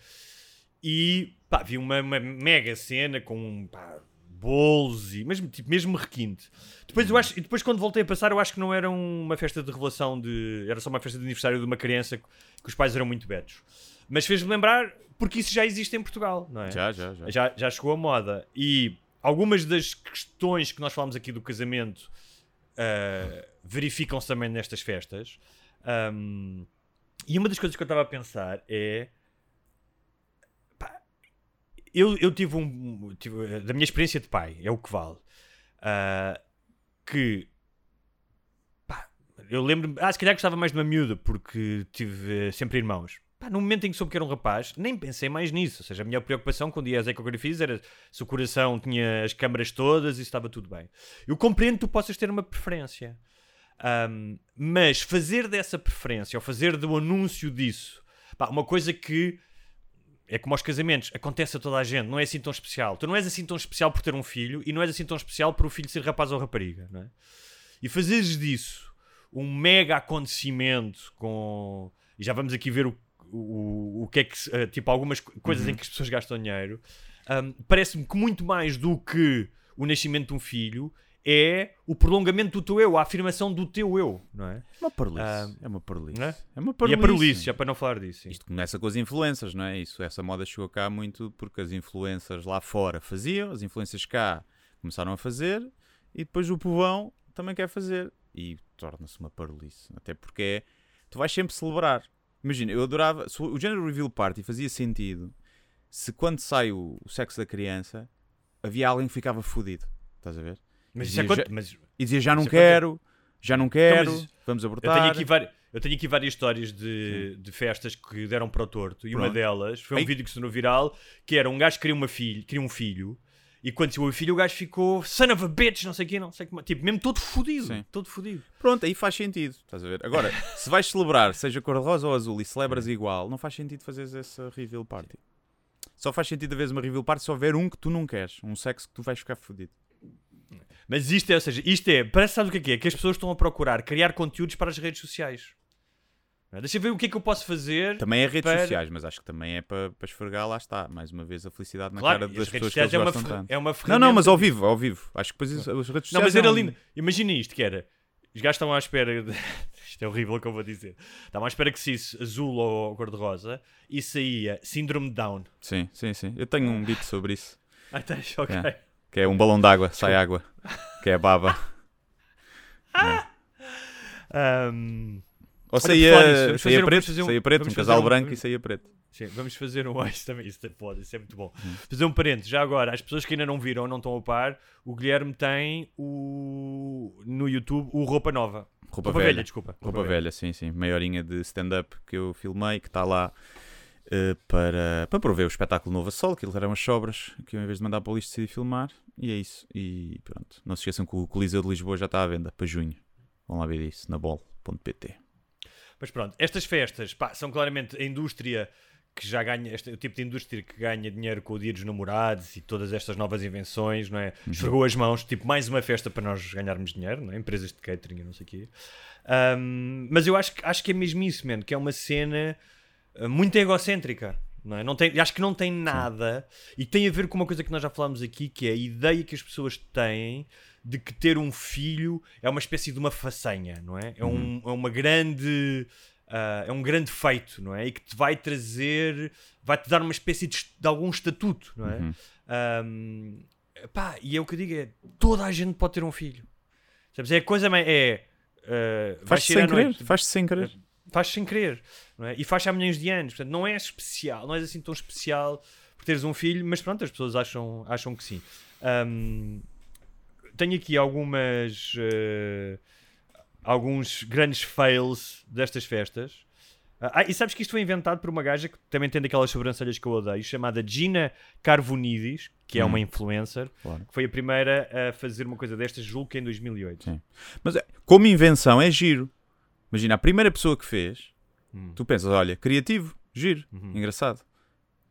e pá, vi uma, uma mega cena com pá, bolos e mesmo, tipo, mesmo requinte. Depois, eu acho, e depois, quando voltei a passar, eu acho que não era uma festa de revelação de. Era só uma festa de aniversário de uma criança que, os pais eram muito betos. Mas fez-me lembrar, porque isso já existe em Portugal, não é? Já, já, já. Já, já chegou a moda. E algumas das questões que nós falamos aqui do casamento uh, verificam-se também nestas festas. Um, e uma das coisas que eu estava a pensar é. Eu, eu tive um. Tive, da minha experiência de pai, é o que vale. Uh, que. pá, eu lembro-me. Ah, se calhar gostava mais de uma miúda, porque tive eh, sempre irmãos. Pá, no momento em que soube que era um rapaz, nem pensei mais nisso. Ou seja, a minha preocupação quando ia às ecografias era se o coração tinha as câmaras todas e estava tudo bem. Eu compreendo que tu possas ter uma preferência. Um, mas fazer dessa preferência, ou fazer do anúncio disso, pá, uma coisa que é como aos casamentos, acontece a toda a gente, não é assim tão especial. Tu não és assim tão especial por ter um filho e não és assim tão especial por o filho ser rapaz ou rapariga, não é? E fazeres disso um mega acontecimento com. E já vamos aqui ver o, o, o que é que. Uh, tipo, algumas coisas Uhum. em que as pessoas gastam dinheiro. Um, Parece-me que muito mais do que o nascimento de um filho é o prolongamento do teu eu, a afirmação do teu eu, não é? Uma parolice. Ah, é uma parolice. é? É uma E parolice. é parolice, já para não falar disso. sim. Isto começa com as influências, não é? Isso, essa moda chegou cá muito porque as influências lá fora faziam, as influências cá começaram a fazer e depois o povão também quer fazer. E torna-se uma parolice. Até porque é, tu vais sempre celebrar. Imagina, eu adorava. O Gender Reveal Party fazia sentido se quando sai o, o sexo da criança havia alguém que ficava fodido. Estás a ver? Mas, isso Dizia, aconte- já- mas E dizia já não Isso quero, já não quero, mas vamos eu abortar. tenho, aqui eu tenho aqui várias histórias de, de festas que deram para o torto e uma Pronto. delas foi um Ei. vídeo que se tornou viral que era um gajo que queria, uma filha, queria um filho e quando saiu o filho o gajo ficou son of a bitch, não sei o quê, não sei como, tipo, mesmo todo fodido, Sim. todo fodido. Pronto, aí faz sentido. Estás a ver? Agora, se vais celebrar, seja cor-de-rosa ou azul, e celebras igual, não faz sentido fazeres essa reveal party. Só faz sentido haveres uma reveal party se houver um que tu não queres, um sexo que tu vais ficar fodido. Mas isto é, ou seja, isto é, parece sabe o que é que é? Que as pessoas estão a procurar criar conteúdos para as redes sociais. Não é? Deixa eu ver o que é que eu posso fazer. Também é redes para- sociais, mas acho que também é para, para esfregar, lá está. Mais uma vez a felicidade na Claro, cara das pessoas que eles é uma, tanto. é uma Não, ferramenta. não, mas ao vivo, ao vivo. Acho que depois isso- as redes sociais. Não, mas era é um- lindo. Imagina isto que era. Os gajos estavam à espera. De... Isto é horrível o que eu vou dizer. Estavam à espera que saísse azul ou cor-de-rosa e saía Síndrome Down. Sim, sim, sim. Eu tenho um beat sobre isso. Ah, tens, ok. É. Que é um balão d'água, sai água. Que é baba. Ahm, Ou Olha, saía, nisso, saía preto, um- saía preto, um casal um- branco e saía preto. sim, vamos fazer um. Isso também, isso é foda, isso é muito bom. Hum. Fazer um parente. Já agora, as pessoas que ainda não viram ou não estão a par, o Guilherme tem o no YouTube o Roupa Nova. Roupa, velha. velha. desculpa. Roupa velha, sim, sim. Meia horinha de stand-up que eu filmei, que está lá para, para prover o espetáculo Novo a Sol, que eram as sobras, que eu em vez de mandar para o lixo decidi filmar. E é isso. E pronto. Não se esqueçam que o Coliseu de Lisboa já está à venda para junho. Vão lá ver isso, na bol.pt. Mas pronto, estas festas pá, são claramente a indústria que já ganha, este, o tipo de indústria que ganha dinheiro com o dia dos namorados e todas estas novas invenções, não é? Uhum. Esfregou as mãos, tipo, mais uma festa para nós ganharmos dinheiro, não é? Empresas de catering e não sei o quê. Ahm, mas eu acho, que- acho que é mesmo isso, man, que é uma cena muito egocêntrica. Não é? não tem, acho que não tem nada e tem a ver com uma coisa que nós já falámos aqui, que é a ideia que as pessoas têm de que ter um filho é uma espécie de uma façanha, não é? É, um, é uma grande. ah, é um grande feito, não é? E que te vai trazer, vai-te dar uma espécie de, de algum estatuto, não é? Ahm, pá, e é o que eu digo: é toda a gente pode ter um filho, sabes? É a coisa, mais- é. ah, vais Faz-se sem querer, noite, faz-se sem querer. Faz sem querer, é? E faz há milhões de anos, portanto, não é especial, não és assim tão especial por teres um filho, mas pronto, as pessoas acham, acham que sim. Ahm, tenho aqui algumas eh, alguns grandes fails destas festas. Ah, e sabes que isto foi inventado por uma gaja que também tem daquelas sobrancelhas que eu odeio, chamada Gina Carvonidis, que é uma influencer, Claro. que foi a primeira a fazer uma coisa destas, julgo que em 2008. Sim. Mas é, como invenção é giro. Imagina, a primeira pessoa que fez, Hum. tu pensas, olha, criativo, giro, Uhum. engraçado.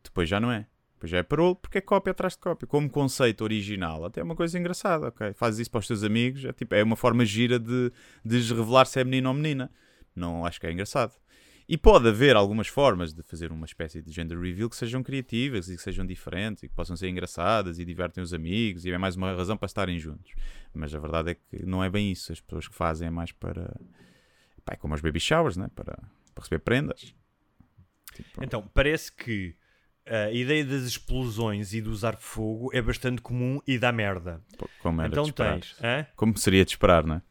Depois já não é. Depois já é parou porque é cópia atrás de cópia. Como conceito original, até é uma coisa engraçada, ok? Fazes isso para os teus amigos, é, tipo, é uma forma gira de, de revelar se é menino ou menina. Não acho que é engraçado. E pode haver algumas formas de fazer uma espécie de gender reveal que sejam criativas e que sejam diferentes e que possam ser engraçadas e divertem os amigos e é mais uma razão para estarem juntos. Mas a verdade é que não é bem isso. As pessoas que fazem é mais para. Pá, é como os baby showers, né? para, para receber prendas. Tipo, Então, parece que a ideia das explosões e de usar fogo é bastante comum e dá merda. como era então de esperar. tens. hã? Como seria de esperar, não é?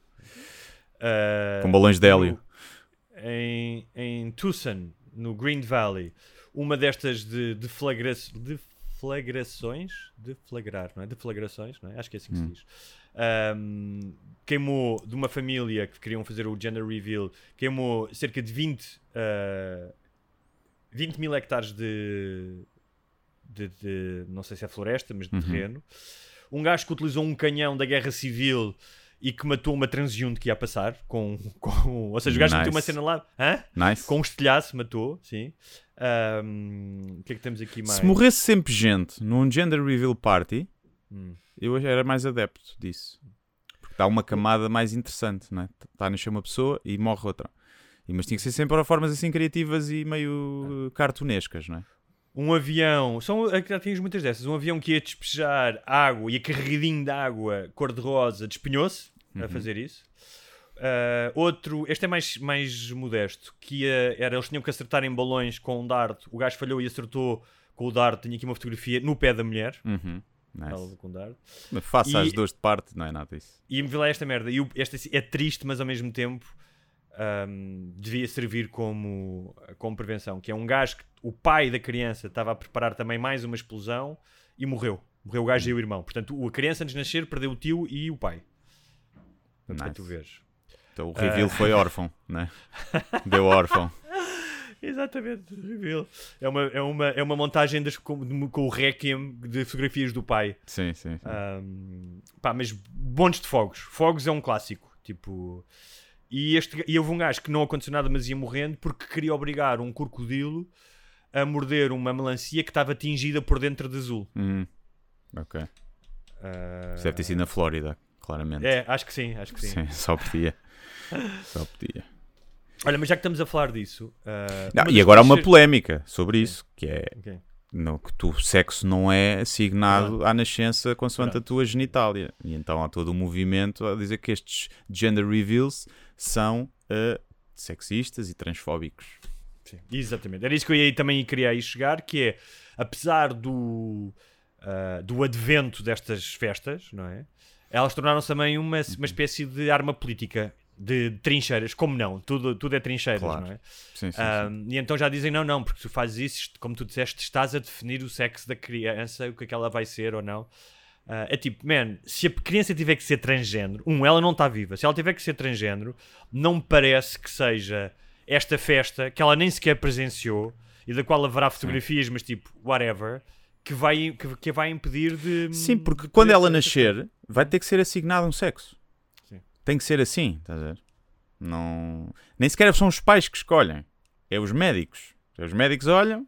Ah, Com balões de hélio. em, em Tucson, no Green Valley, uma destas de deflagra deflagrações, deflagrar, não é? Deflagrações, não é? Acho que é assim que se diz. Ahm, queimou de uma família que queriam fazer o gender reveal, queimou cerca de 20, ah, 20 mil hectares de, de, de- não sei se é floresta, mas de Uhum. terreno. Um gajo que utilizou um canhão da guerra civil e que matou uma transeunte que ia passar com, com ou seja, o gajo Nice. meteu uma cena lá, hã? Nice. com um estilhaço, matou, sim. Ahm, o que é que temos aqui mais? Se morresse sempre gente num gender reveal party, Hum. eu era mais adepto disso. Porque dá uma camada mais interessante, não é? Está a nascer uma pessoa e morre outra. E, mas tinha que ser sempre formas assim criativas e meio cartunescas, não é? Um avião, são, já tínhamos muitas dessas. Um avião que ia despejar água, ia carregadinho de água cor-de-rosa, despenhou-se a fazer isso. Ah, outro, este é mais, mais modesto, que ia, era, eles tinham que acertar em balões com um dardo. O gajo falhou e acertou com o dardo. Tinha aqui uma fotografia no pé da mulher. Uhum. Nice. Mas faça E- as duas de parte, não é nada disso. E me vi lá esta merda. E esta é triste, mas ao mesmo tempo ahm, devia servir como, como prevenção. Que é um gajo que o pai da criança estava a preparar também mais uma explosão e morreu. Morreu o gajo e o irmão. Portanto, a criança antes de nascer perdeu o tio e o pai. Para Nice. tu veres. Então o reveal foi órfão, né? Deu órfão. Exatamente, reveal. É uma, é uma, é uma montagem das, com, com o requiem de fotografias do pai. Sim, sim. sim. Um, pá, mas bons de fogos. Fogos é um clássico. Tipo. E, este, e houve um gajo que não aconteceu nada, mas ia morrendo porque queria obrigar um crocodilo a morder uma melancia que estava tingida por dentro de azul. Hum. Ok. Uh, Isso deve ter sido na Flórida, claramente. É, acho que sim, acho que sim. Sim, só podia. Só podia. Olha, mas já que estamos a falar disso. uh, Não, e agora há uma coisas- polémica sobre isso, que é Ok. no, que tu, o sexo não é assignado à nascença consoante Verdade. a tua genitália. E então há todo um movimento a dizer que estes gender reveals são eh, sexistas e transfóbicos. Sim, exatamente. Era isso que eu ia, também queria aí chegar, que é, apesar do, ah, do advento destas festas, não é? Elas tornaram-se também uma, uma espécie de arma política, de, trincheiras, como não? Tudo, tudo é trincheiras, Claro. não é? Sim, sim, sim. E então já dizem, não, não, porque tu fazes isso, como tu disseste, estás a definir o sexo da criança, o que é que ela vai ser ou não. Ah, é tipo, man, se a criança tiver que ser transgênero, um, ela não está viva. Se ela tiver que ser transgênero, não me parece que seja esta festa que ela nem sequer presenciou e da qual haverá fotografias, mas tipo, whatever, que vai, que, que vai impedir de. Sim, porque de quando ela nascer, vai ter que ser assignado um sexo. Tem que ser assim, estás a ver? Não... Nem sequer são os pais que escolhem, é os médicos. Os médicos olham.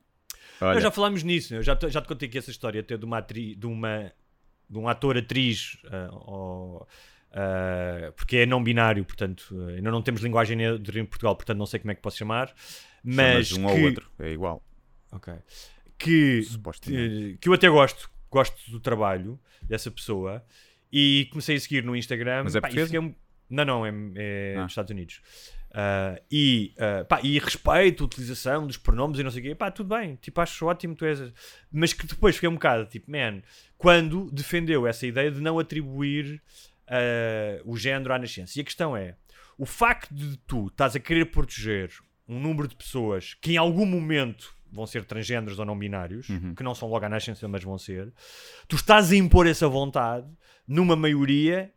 Olha, Nós já falámos nisso, eu já, te- já te contei aqui essa história até de uma atri, de uma de um ator atriz ou, ah, porque é não binário, portanto ah, ainda não temos linguagem neutra em Portugal, portanto não sei como é que posso chamar, mas chamas um que, ou outro, é igual. Ok. que eh, que eu até gosto, gosto do trabalho dessa pessoa e comecei a seguir no Instagram. Mas é pá, portuguesa? Não, não, é, é Ah. dos Estados Unidos. Ah, e, ah, pá, e respeito a utilização dos pronomes e não sei o quê, pá, tudo bem, tipo, acho ótimo, tu és. Mas que depois fiquei um bocado, tipo, man, quando defendeu essa ideia de não atribuir ah, o género à nascença. E a questão é: o facto de tu estás a querer proteger um número de pessoas que em algum momento vão ser transgêneros ou não binários, que não são logo à nascença, mas vão ser, tu estás a impor essa vontade numa maioria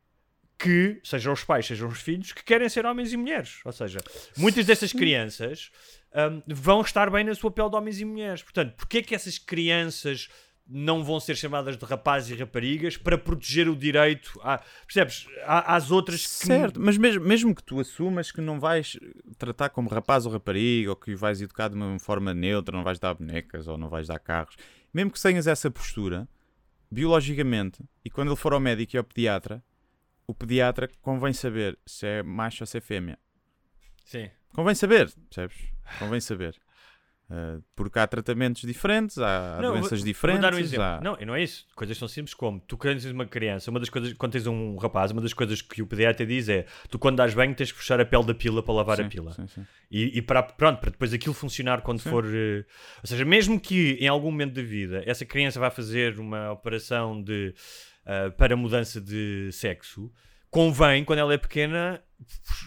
que, sejam os pais, sejam os filhos, que querem ser homens e mulheres. Ou seja, muitas dessas crianças hum, vão estar bem na sua pele de homens e mulheres. Portanto, porquê é que essas crianças não vão ser chamadas de rapazes e raparigas para proteger o direito a, percebes, a- às outras que Certo, mas mesmo, mesmo que tu assumas que não vais tratar como rapaz ou rapariga, ou que o vais educar de uma forma neutra, não vais dar bonecas ou não vais dar carros, mesmo que tenhas essa postura, biologicamente, e quando ele for ao médico e ao pediatra, o pediatra convém saber se é macho ou se é fêmea. Sim. Convém saber, percebes? Convém saber. Uh, porque há tratamentos diferentes, há Não, doenças vou- diferentes. Vou dar um exemplo. há- Não, não é isso. Coisas tão simples como tu quando tens uma criança, uma das coisas, quando tens um rapaz, uma das coisas que o pediatra diz é tu quando dás banho tens que puxar a pele da pila para lavar Sim, a pila. sim, sim. E, e para, pronto, para depois aquilo funcionar quando for. eh, ou seja, mesmo que em algum momento da vida essa criança vá fazer uma operação de, ah, para mudança de sexo, convém, quando ela é pequena,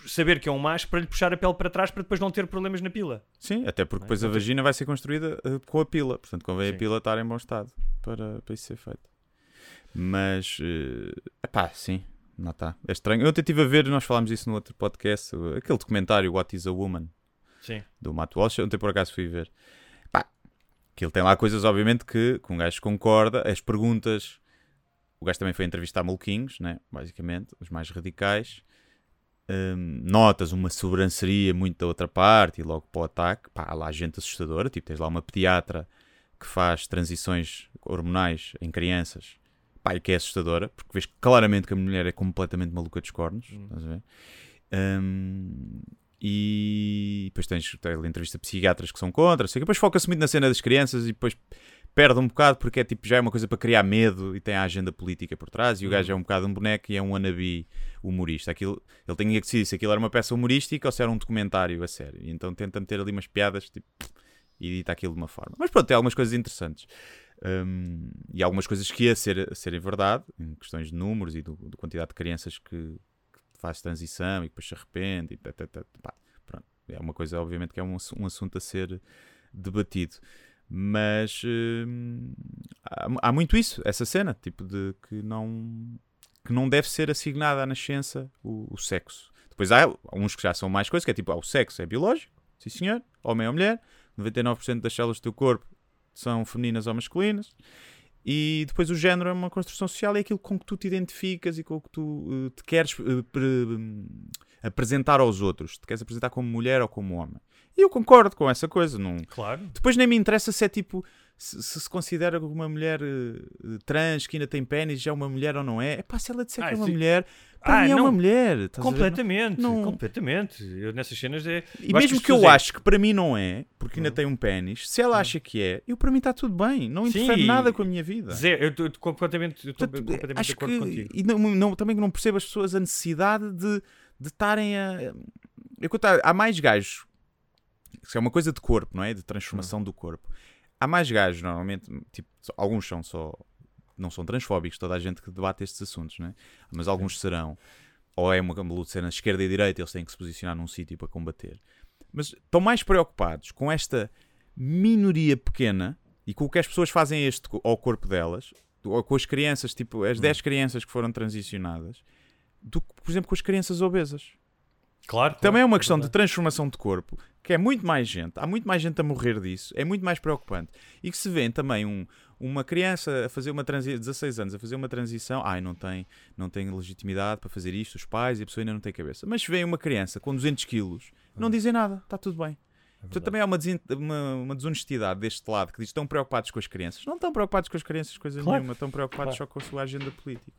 saber que é um macho para lhe puxar a pele para trás para depois não ter problemas na pila. Sim, até porque depois a vagina vai ser construída uh, com a pila. Portanto, convém Sim. a pila estar em bom estado para, para isso ser feito. Mas, uh, epá, sim, não está. É estranho. Eu até estive a ver, nós falámos disso no outro podcast, aquele documentário What is a Woman, Sim. do Matt Walsh. Ontem por acaso fui ver. Pá, que ele tem lá coisas, obviamente, que, que um gajo concorda. As perguntas. O gajo também foi entrevistar maluquinhos, né? basicamente, os mais radicais. Hum, notas uma sobranceria muito da outra parte e logo para o ataque. Pá, há lá gente assustadora. Tipo, tens lá uma pediatra que faz transições hormonais em crianças. Pá, e que é assustadora, porque vês claramente que a mulher é completamente maluca dos cornos. Estás a ver? Hum, e depois tens tens entrevista a psiquiatras que são contra, sei que depois foca-se muito na cena das crianças e depois perde um bocado porque é tipo, já é uma coisa para criar medo e tem a agenda política por trás e o gajo é um bocado um boneco e é um wannabe humorista. Aquilo, ele tinha que decidir se aquilo era uma peça humorística ou se era um documentário a sério. E então tenta meter ali umas piadas tipo, e edita aquilo de uma forma. Mas pronto, tem algumas coisas interessantes. Hum, e algumas coisas que ia ser, serem verdade, em questões de números e do, da quantidade de crianças que, que faz transição e depois se arrepende e tá, tá, tá, pá, pronto. É uma coisa, obviamente, que é um, um assunto a ser debatido. Mas hum, há, há muito isso, essa cena, tipo de que não, que não deve ser assignada à nascença o, o sexo. Depois há uns que já são mais coisas, que é tipo, ah, o sexo é biológico, sim senhor, homem ou mulher, 99% das células do teu corpo são femininas ou masculinas. E depois o género é uma construção social, é aquilo com que tu te identificas e com que tu eh, te queres eh, pre- hum, apresentar aos outros. Te queres apresentar como mulher ou como homem. E eu concordo com essa coisa. Não... Claro. Depois nem me interessa se é tipo. Se se, se considera uma mulher eh, trans que ainda tem pênis já é uma mulher ou não é. É pá, se ela disser Ah, que é uma sim. mulher, para Ah, mim é não. uma mulher. Completamente, Não- completamente. Eu nessas cenas é. E eu mesmo que, eu é- acho que para mim não é, porque ainda tem um pênis, se ela acha que é, eu para mim está tudo bem. Não Sim, interfere nada com a minha vida. Zero, eu estou completamente, eu Portanto, completamente de acho acordo que contigo. e não, não- também que não percebo as pessoas a necessidade de de estarem a eu há mais gajos é uma coisa de corpo não é? De transformação do corpo. Há mais gajos normalmente tipo alguns são só não são transfóbicos toda a gente que debate estes assuntos não é? mas alguns serão. Ou é uma luta de ser na esquerda e direita eles têm que se posicionar num sítio para combater. Mas estão mais preocupados com esta minoria pequena e com o que as pessoas fazem este, ao corpo delas, ou com as crianças, tipo as 10 crianças que foram transicionadas, do que, por exemplo, com as crianças obesas. Claro. Também é uma questão de verdade. transformação de corpo, que é muito mais gente, há muito mais gente a morrer disso, é muito mais preocupante. E que se vê também um, uma criança a fazer uma transição, 16 anos, a fazer uma transição, ai, não tem, não tem legitimidade para fazer isto, os pais e a pessoa ainda não tem cabeça. Mas se vê uma criança com 200 quilos, não dizem nada, está tudo bem. Portanto, também há uma, desen- uma, uma desonestidade deste lado que diz que estão preocupados com as crianças. Não estão preocupados com as crianças, coisa Claro. nenhuma, estão preocupados Claro. só com a sua agenda política.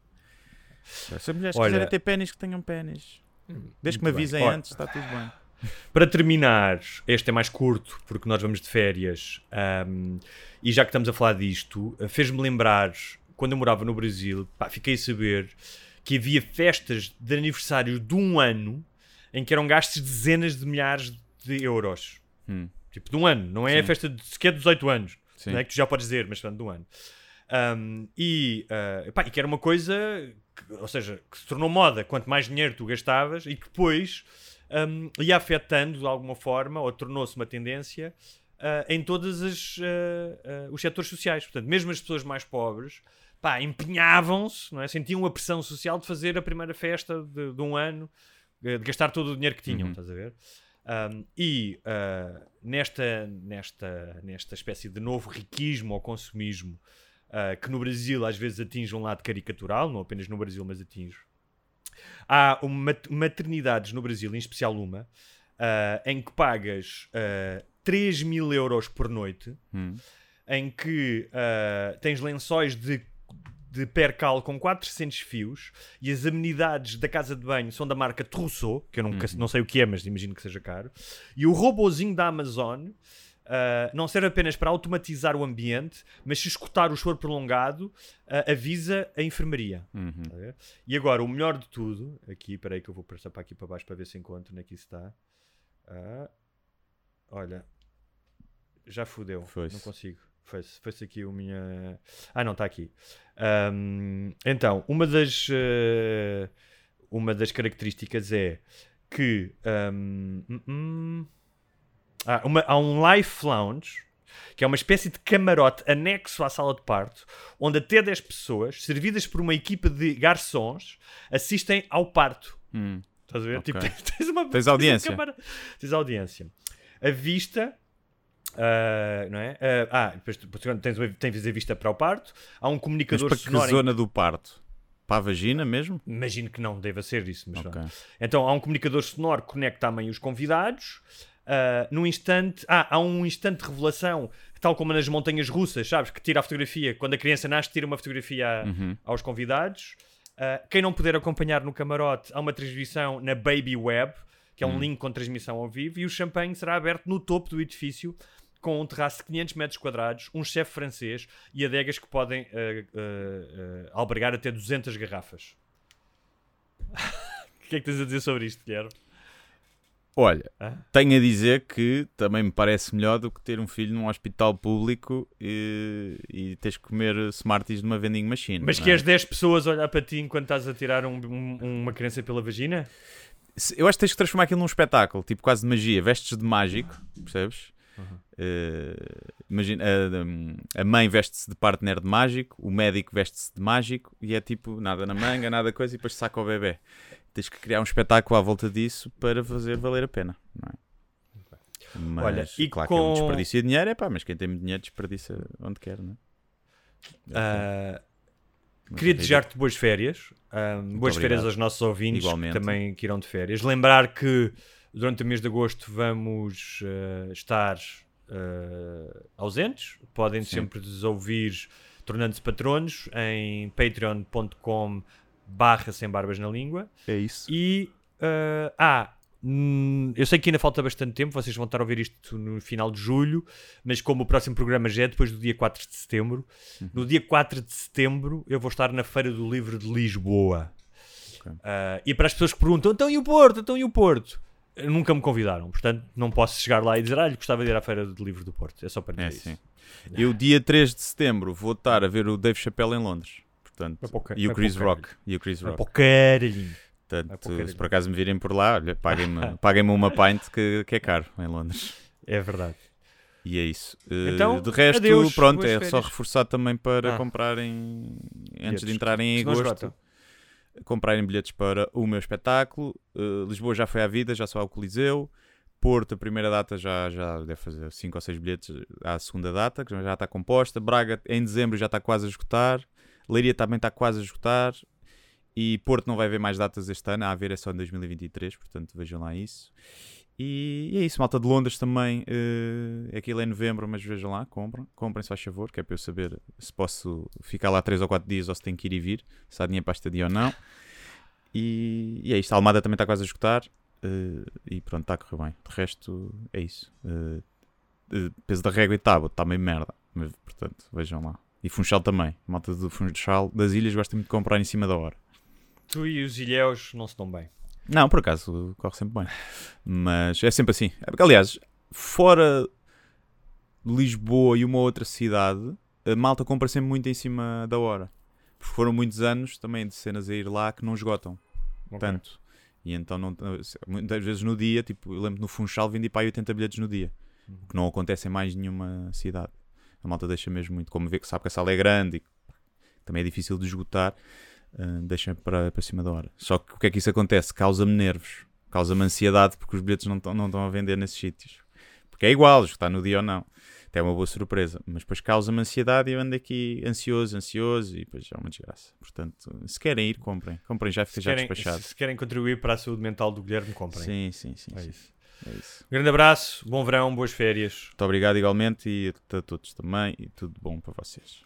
Se as mulheres Olha- quiserem ter pênis, que tenham pênis. Desde que me bem. avisem Olha- antes, está tudo bem. Para terminar, este é mais curto porque nós vamos de férias ahm, e já que estamos a falar disto, eh, fez-me lembrar quando eu morava no Brasil, pá, fiquei a saber que havia festas de aniversário de um ano em que eram gastos dezenas de milhares de euros. Hum. Tipo, de um ano, não é a Sim. festa de sequer de 18 anos, Sim. não é que tu já podes dizer, mas portanto, de um ano. Um, e, uh, pá, e que era uma coisa, que- ou seja, que se tornou moda quanto mais dinheiro tu gastavas e que depois um, ia afetando de alguma forma, ou tornou-se uma tendência uh, em todos os, uh, uh, os setores sociais. Portanto, mesmo as pessoas mais pobres pá, empenhavam-se, é? sentiam a pressão social de fazer a primeira festa de, de um ano, de gastar todo o dinheiro que tinham, Uhum. estás a ver? Um, e nesta, nesta, nesta espécie de novo riquismo ou consumismo uh, que no Brasil às vezes atinge um lado caricatural, não apenas no Brasil, mas atinge. Há uma, maternidades no Brasil, em especial uma, uh, em que pagas uh, 3 mil euros por noite, Hum. em que uh, tens lençóis de, de percal com 400 fios e as amenidades da casa de banho são da marca Trousseau, que eu nunca, não sei o que é, mas imagino que seja caro. E o robozinho da Amazon Uh, não serve apenas para automatizar o ambiente, mas se escutar o choro prolongado, uh, avisa a enfermaria. Uhum. Tá? E agora, o melhor de tudo, aqui, espera aí que eu vou passar para aqui para baixo para ver se encontro onde é que isso está. Ah, olha, já fudeu, Foi-se. não consigo. Foi-se foi aqui o minha. Ah, não, está aqui. Ahm, então, uma das, uma das características é que ahm, hum, hum, ah, uma- há um Life Lounge, que é uma espécie de camarote anexo à sala de parto, onde até 10 pessoas, servidas por uma equipa de garçons, assistem ao parto. Hum. Estás a ver? Ok. Tipo, tens, uma, Tens audiência. camara- tens audiência. A vista. ah, não é? Ah, ah, depois, tens, tens a vista para o parto. Há um Mas comunicador para que sonoro. em- zona do parto? Para a vagina mesmo? Imagino que não deva ser isso, mas Ok. pronto. Então há um comunicador sonoro que conecta também os convidados. Ah, num instante, ah, há um instante de revelação, tal como nas montanhas russas, sabes? Que tira a fotografia, quando a criança nasce, tira uma fotografia a- Uhum. aos convidados. Ah, quem não puder acompanhar no camarote, há uma transmissão na Baby Web, que é um link com transmissão ao vivo, e o champanhe será aberto no topo do edifício, com um terraço de 500 metros quadrados, um chefe francês e adegas que podem ah, albergar até 200 garrafas. O que é que tens a dizer sobre isto, Guilherme? Olha, tenho a dizer que também me parece melhor do que ter um filho num hospital público e, e teres que comer Smarties numa vending machine. Mas não é? queres 10 pessoas olhar para ti enquanto estás a tirar um- um- uma criança pela vagina? Eu acho que tens que transformar aquilo num espetáculo, tipo quase de magia. Vestes de mágico, percebes? Uhum. Eh, imagina, a, a mãe veste-se de partner de mágico, o médico veste-se de mágico e é tipo nada na manga, nada coisa e depois saca o bebê. Tens que criar um espetáculo à volta disso para fazer valer a pena, não é? Mas, Olha, e claro que é um com- desperdício de dinheiro, é pá, mas quem tem dinheiro desperdiça onde quer, não é? Mas queria é desejar-te boas férias. Ah, boas obrigado. férias aos nossos ouvintes Igualmente. que também que irão de férias. Lembrar que durante o mês de agosto vamos ah, estar ausentes. Podem Sim. sempre nos ouvir tornando-se patronos em patreon.com barra sem barbas na língua. É isso. E hum, eu sei que ainda falta bastante tempo, vocês vão estar a ouvir isto no final de julho, mas como o próximo programa já é depois do dia 4 de setembro, Uhum. no dia 4 de setembro eu vou estar na Feira do Livro de Lisboa. Ok. Ah, e para as pessoas que perguntam, então e o Porto? Então e o Porto? Nunca me convidaram, portanto não posso chegar lá e dizer, ah, gostava de ir à Feira do Livro do Porto. É só para É dizer sim. isso. Eu, dia 3 de setembro, vou estar a ver o Dave Chappelle em Londres. Portanto, e o Chris. Rock. E o Chris Rock. Portanto, se por acaso me virem por lá, olha, paguem-me paguem uma pint que, que é caro em Londres. É verdade. E é isso. Eh, Então, de resto, adeus, pronto, é só férias. reforçar também para Ah. comprarem, antes de entrarem em agosto, comprarem bilhetes para o meu espetáculo. Eh, Lisboa já foi à vida, já só há o Coliseu. Porto, a primeira data já, já deve fazer 5 ou 6 bilhetes à segunda data, que já está composta. Braga, em dezembro, já está quase a esgotar. Leiria também está quase a esgotar. E Porto não vai haver mais datas este ano, a haver é só em 2023, portanto vejam lá isso. E, e é isso, malta de Londres também. eh, aquilo é em novembro, mas vejam lá, comprem, se faz favor, que é para eu saber se posso ficar lá 3 ou 4 dias ou se tenho que ir e vir, se há dinheiro para esta dia ou não. E, e é isto, a Almada também está quase a esgotar. eh, e pronto, está a correr bem. De resto, é isso. Eh, peso da régua e tábua, está meio merda. Mas, portanto, vejam lá. E Funchal também. A malta do Funchal das ilhas gosta muito de comprar em cima da hora. Tu e os ilhéus não se dão bem. Não, por acaso corre sempre bem. Mas é sempre assim. Aliás, fora Lisboa e uma outra cidade, a malta compra sempre muito em cima da hora. Porque foram muitos anos também de cenas a ir lá que não esgotam Ok. tanto. E então, não, muitas vezes no dia, tipo, eu lembro no Funchal vendi para aí 80 bilhetes no dia. Uhum. Que não acontece em mais nenhuma cidade. A malta deixa mesmo muito. Como vê que sabe que a sala é grande e também é difícil de esgotar, uh, deixa para, para cima da hora. Só que o que é que isso acontece? Causa-me nervos. Causa-me ansiedade porque os bilhetes não estão não a vender nesses sítios. Porque é igual, esgotar no dia ou não. Até é uma boa surpresa. Mas depois causa-me ansiedade e eu ando aqui ansioso, ansioso e depois é uma desgraça. Portanto, se querem ir, comprem. Comprem já, fica Se já querem, despachado. se querem contribuir para a saúde mental do Guilherme, comprem. Sim, sim, sim. É sim. isso. É isso. Um grande abraço, bom verão, boas férias. Muito obrigado igualmente e a todos também. E tudo bom para vocês.